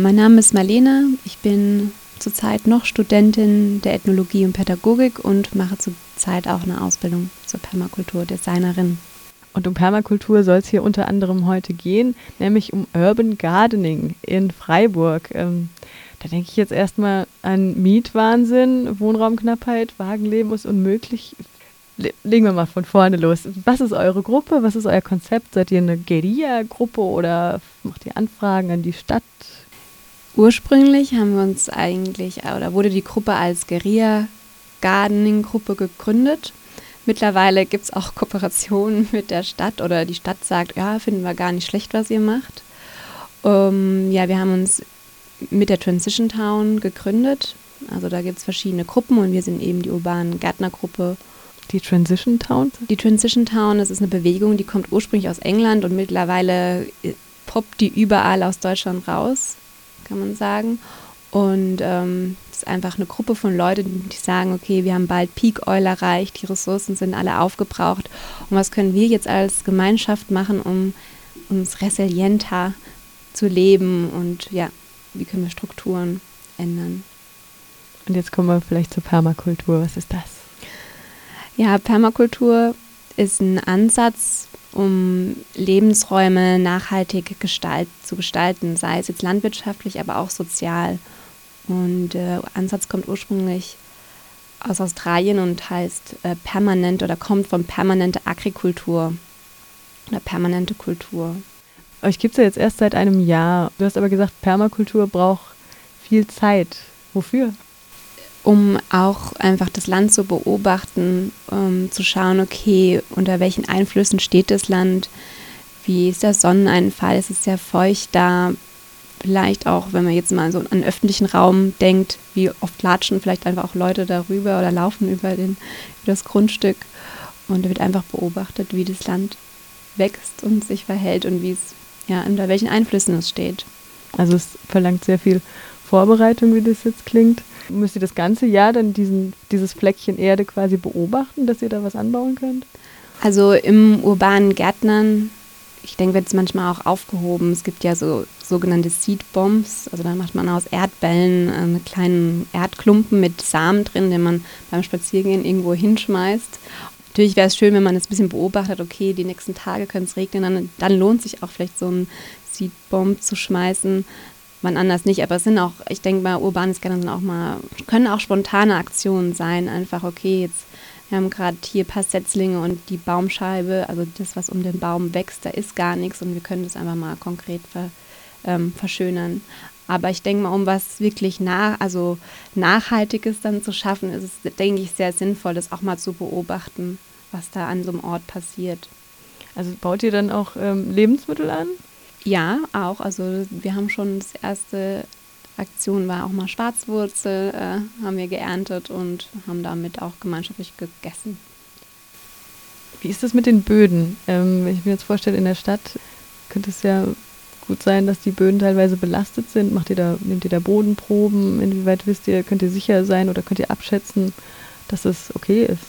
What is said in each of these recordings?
Mein Name ist Marlene. Ich bin zurzeit noch Studentin der Ethnologie und Pädagogik und mache zurzeit auch eine Ausbildung zur Permakulturdesignerin. Und um Permakultur soll es hier unter anderem heute gehen, nämlich um Urban Gardening in Freiburg. Ähm, da denke ich jetzt erstmal an Mietwahnsinn, Wohnraumknappheit, Wagenleben ist unmöglich. legen wir mal von vorne los. Was ist eure Gruppe? Was ist euer Konzept? Seid ihr eine Guerilla-Gruppe oder macht ihr Anfragen an die Stadt? Ursprünglich haben wir uns eigentlich, oder wurde die Gruppe als Guerilla Gardening Gruppe gegründet. Mittlerweile gibt es auch Kooperationen mit der Stadt oder die Stadt sagt, ja, finden wir gar nicht schlecht, was ihr macht. Um, ja, wir haben uns mit der Transition Town gegründet. Also da gibt es verschiedene Gruppen und wir sind eben die urbanen Gärtnergruppe. Die Transition Town? Die Transition Town, das ist eine Bewegung, die kommt ursprünglich aus England und mittlerweile poppt die überall aus Deutschland raus kann man sagen. Und ähm, es ist einfach eine Gruppe von Leuten, die sagen, okay, wir haben bald Peak Oil erreicht, die Ressourcen sind alle aufgebraucht. Und was können wir jetzt als Gemeinschaft machen, um uns resilienter zu leben und ja, wie können wir Strukturen ändern? Und jetzt kommen wir vielleicht zur Permakultur. Was ist das? Ja, Permakultur ist ein Ansatz, um Lebensräume nachhaltig gestalt, zu gestalten, sei es jetzt landwirtschaftlich, aber auch sozial. Und der äh, Ansatz kommt ursprünglich aus Australien und heißt äh, permanent oder kommt von permanente Agrikultur oder permanente Kultur. Euch gibt es ja jetzt erst seit einem Jahr. Du hast aber gesagt, Permakultur braucht viel Zeit. Wofür? Um auch einfach das Land zu beobachten, um zu schauen, okay, unter welchen Einflüssen steht das Land, wie ist der Sonneneinfall, ist es sehr feucht da, vielleicht auch, wenn man jetzt mal so an öffentlichen Raum denkt, wie oft latschen vielleicht einfach auch Leute darüber oder laufen über, den, über das Grundstück. Und da wird einfach beobachtet, wie das Land wächst und sich verhält und wie es, ja, unter welchen Einflüssen es steht. Also es verlangt sehr viel Vorbereitung, wie das jetzt klingt. Müsst ihr das ganze Jahr dann diesen, dieses Fleckchen Erde quasi beobachten, dass ihr da was anbauen könnt? Also im urbanen Gärtnern, ich denke, wird es manchmal auch aufgehoben. Es gibt ja so sogenannte Seed Bombs. Also da macht man aus Erdbällen äh, einen kleinen Erdklumpen mit Samen drin, den man beim Spaziergehen irgendwo hinschmeißt. Natürlich wäre es schön, wenn man das ein bisschen beobachtet, okay, die nächsten Tage können es regnen, dann, dann lohnt sich auch vielleicht so ein Seed Bomb zu schmeißen wann anders nicht. Aber es sind auch, ich denke mal, urbanes Gärtnern sind auch mal, können auch spontane Aktionen sein. Einfach, okay, jetzt, wir haben gerade hier ein paar Setzlinge und die Baumscheibe, also das, was um den Baum wächst, da ist gar nichts und wir können das einfach mal konkret ver, ähm, verschönern. Aber ich denke mal, um was wirklich nach, also Nachhaltiges dann zu schaffen, ist es, denke ich, sehr sinnvoll, das auch mal zu beobachten, was da an so einem Ort passiert. Also baut ihr dann auch ähm, Lebensmittel an? Ja, auch. Also wir haben schon das erste Aktion war auch mal Schwarzwurzel, äh, haben wir geerntet und haben damit auch gemeinschaftlich gegessen. Wie ist das mit den Böden? Ähm, wenn ich mir jetzt vorstelle, in der Stadt könnte es ja gut sein, dass die Böden teilweise belastet sind. Macht ihr da, nehmt ihr da Bodenproben? Inwieweit wisst ihr, könnt ihr sicher sein oder könnt ihr abschätzen, dass es okay ist?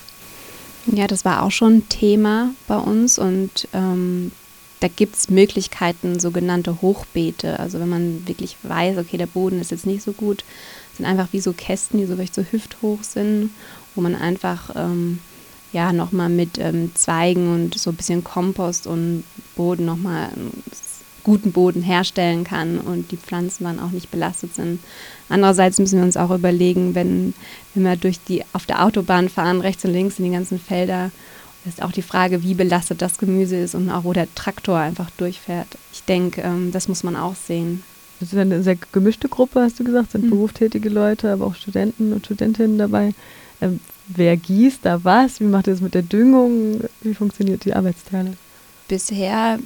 Ja, das war auch schon Thema bei uns und ähm, da gibt es Möglichkeiten, sogenannte Hochbeete. Also wenn man wirklich weiß, okay, der Boden ist jetzt nicht so gut, sind einfach wie so Kästen, die so vielleicht so hüfthoch sind, wo man einfach ähm, ja nochmal mit ähm, Zweigen und so ein bisschen Kompost und Boden nochmal guten Boden herstellen kann und die Pflanzen dann auch nicht belastet sind. Andererseits müssen wir uns auch überlegen, wenn, wenn wir durch die auf der Autobahn fahren, rechts und links in die ganzen Felder, das ist auch die Frage, wie belastet das Gemüse ist und auch wo der Traktor einfach durchfährt. Ich denke, ähm, das muss man auch sehen. Das ist eine sehr gemischte Gruppe, hast du gesagt, sind mhm. berufstätige Leute, aber auch Studenten und Studentinnen dabei. Ähm, wer gießt da was? Wie macht ihr das mit der Düngung? Wie funktioniert die Arbeitsteilung? Bisher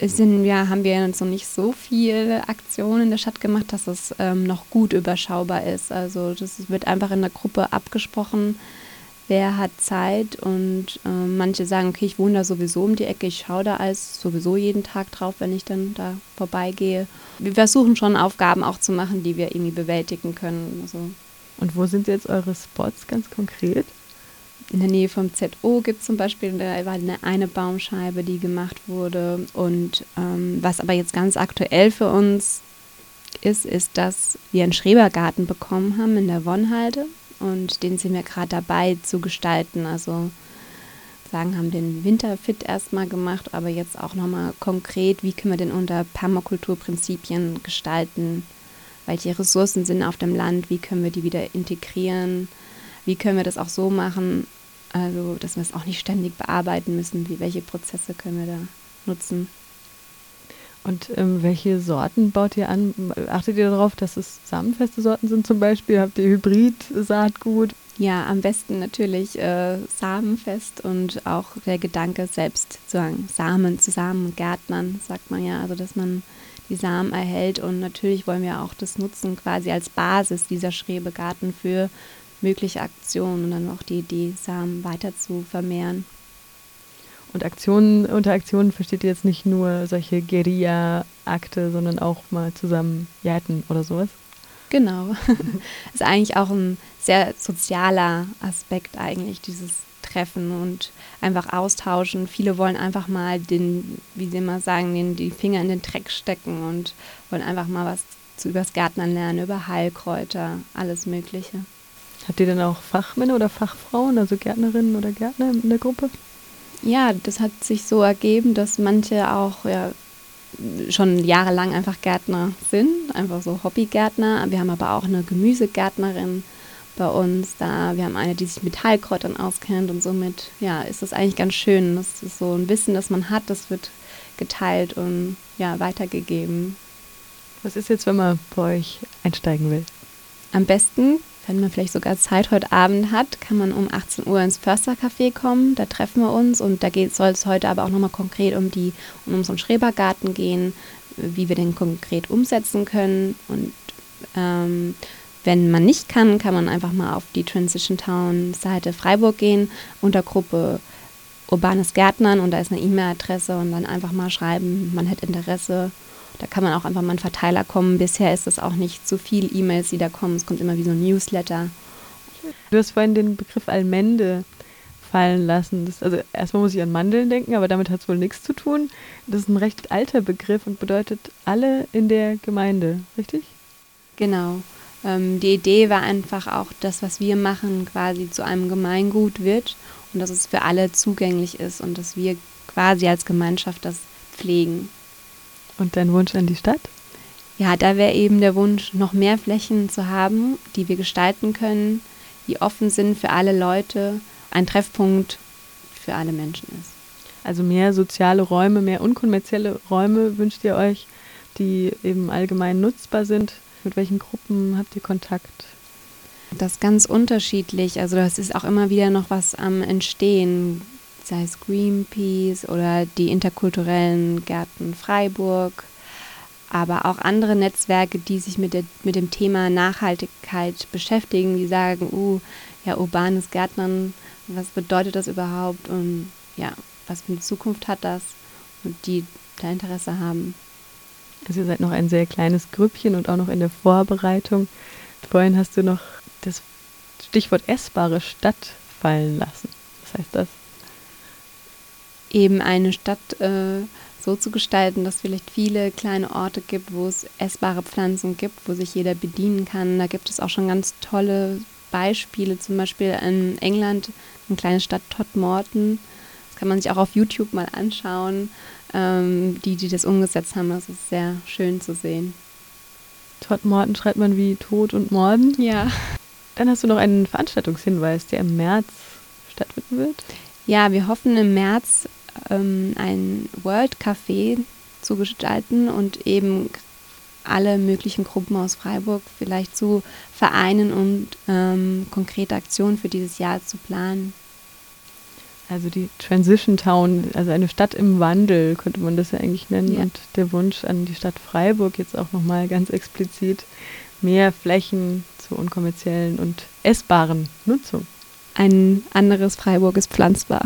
sind wir, haben wir jetzt noch nicht so viele Aktionen in der Stadt gemacht, dass es ähm, noch gut überschaubar ist. Also das wird einfach in der Gruppe abgesprochen wer hat Zeit und äh, manche sagen, okay, ich wohne da sowieso um die Ecke, ich schaue da als sowieso jeden Tag drauf, wenn ich dann da vorbeigehe. Wir versuchen schon Aufgaben auch zu machen, die wir irgendwie bewältigen können. Also und wo sind jetzt eure Spots ganz konkret? In der Nähe vom ZO gibt es zum Beispiel eine, eine Baumscheibe, die gemacht wurde. Und ähm, was aber jetzt ganz aktuell für uns ist, ist, dass wir einen Schrebergarten bekommen haben in der Wonnhalde und den sind wir gerade dabei zu gestalten. Also sagen, haben den Winterfit erstmal gemacht, aber jetzt auch nochmal konkret, wie können wir den unter Permakulturprinzipien gestalten? Welche Ressourcen sind auf dem Land? Wie können wir die wieder integrieren? Wie können wir das auch so machen, also dass wir es auch nicht ständig bearbeiten müssen? Wie, welche Prozesse können wir da nutzen? Und ähm, welche Sorten baut ihr an? Achtet ihr darauf, dass es samenfeste Sorten sind zum Beispiel? Habt ihr Hybrid-Saatgut? Ja, am besten natürlich äh, samenfest und auch der Gedanke selbst zu sagen, Samen zusammen Gärtnern, sagt man ja, also dass man die Samen erhält und natürlich wollen wir auch das nutzen quasi als Basis dieser Schrebegarten für mögliche Aktionen und dann auch die Idee, Samen weiter zu vermehren. Und Aktionen, unter Aktionen versteht ihr jetzt nicht nur solche Guerilla-Akte, sondern auch mal zusammen jäten oder sowas? Genau. ist eigentlich auch ein sehr sozialer Aspekt eigentlich, dieses Treffen und einfach austauschen. Viele wollen einfach mal den, wie sie immer sagen, den, die Finger in den Dreck stecken und wollen einfach mal was zu, übers Gärtnern lernen, über Heilkräuter, alles Mögliche. Habt ihr denn auch Fachmänner oder Fachfrauen, also Gärtnerinnen oder Gärtner in der Gruppe? Ja, das hat sich so ergeben, dass manche auch ja, schon jahrelang einfach Gärtner sind, einfach so Hobbygärtner. Wir haben aber auch eine Gemüsegärtnerin bei uns da. Wir haben eine, die sich mit Heilkräutern auskennt und somit, ja, ist das eigentlich ganz schön. Das ist so ein Wissen, das man hat, das wird geteilt und ja, weitergegeben. Was ist jetzt, wenn man bei euch einsteigen will? Am besten wenn man vielleicht sogar Zeit heute Abend hat, kann man um 18 Uhr ins Förstercafé kommen. Da treffen wir uns und da soll es heute aber auch nochmal konkret um, die, um unseren Schrebergarten gehen, wie wir den konkret umsetzen können. Und ähm, wenn man nicht kann, kann man einfach mal auf die Transition Town Seite Freiburg gehen, unter Gruppe Urbanes Gärtnern und da ist eine E-Mail-Adresse und dann einfach mal schreiben, man hätte Interesse da kann man auch einfach mal einen Verteiler kommen. Bisher ist es auch nicht so viel E-Mails, die da kommen. Es kommt immer wie so ein Newsletter. Du hast vorhin den Begriff Almende fallen lassen. Das, also erstmal muss ich an Mandeln denken, aber damit hat es wohl nichts zu tun. Das ist ein recht alter Begriff und bedeutet alle in der Gemeinde, richtig? Genau. Ähm, die Idee war einfach auch, das, was wir machen, quasi zu einem Gemeingut wird und dass es für alle zugänglich ist und dass wir quasi als Gemeinschaft das pflegen. Und dein Wunsch an die Stadt? Ja, da wäre eben der Wunsch, noch mehr Flächen zu haben, die wir gestalten können, die offen sind für alle Leute, ein Treffpunkt für alle Menschen ist. Also mehr soziale Räume, mehr unkommerzielle Räume wünscht ihr euch, die eben allgemein nutzbar sind. Mit welchen Gruppen habt ihr Kontakt? Das ist ganz unterschiedlich. Also das ist auch immer wieder noch was am Entstehen sei es Greenpeace oder die interkulturellen Gärten Freiburg, aber auch andere Netzwerke, die sich mit, der, mit dem Thema Nachhaltigkeit beschäftigen, die sagen, uh, ja, urbanes Gärtnern, was bedeutet das überhaupt und ja, was für eine Zukunft hat das und die da Interesse haben. Also ihr seid noch ein sehr kleines Grüppchen und auch noch in der Vorbereitung. Vorhin hast du noch das Stichwort essbare Stadt fallen lassen. Was heißt das? Eben eine Stadt äh, so zu gestalten, dass es vielleicht viele kleine Orte gibt, wo es essbare Pflanzen gibt, wo sich jeder bedienen kann. Da gibt es auch schon ganz tolle Beispiele, zum Beispiel in England, eine kleine Stadt Todmorton. Das kann man sich auch auf YouTube mal anschauen, ähm, die, die das umgesetzt haben. Das ist sehr schön zu sehen. Todmorton schreibt man wie Tod und Morden? Ja. Dann hast du noch einen Veranstaltungshinweis, der im März stattfinden wird. Ja, wir hoffen im März ähm, ein World Café zu gestalten und eben alle möglichen Gruppen aus Freiburg vielleicht zu vereinen und ähm, konkrete Aktionen für dieses Jahr zu planen. Also die Transition Town, also eine Stadt im Wandel, könnte man das ja eigentlich nennen. Ja. Und der Wunsch an die Stadt Freiburg jetzt auch nochmal ganz explizit mehr Flächen zur unkommerziellen und essbaren Nutzung. Ein anderes Freiburg ist pflanzbar.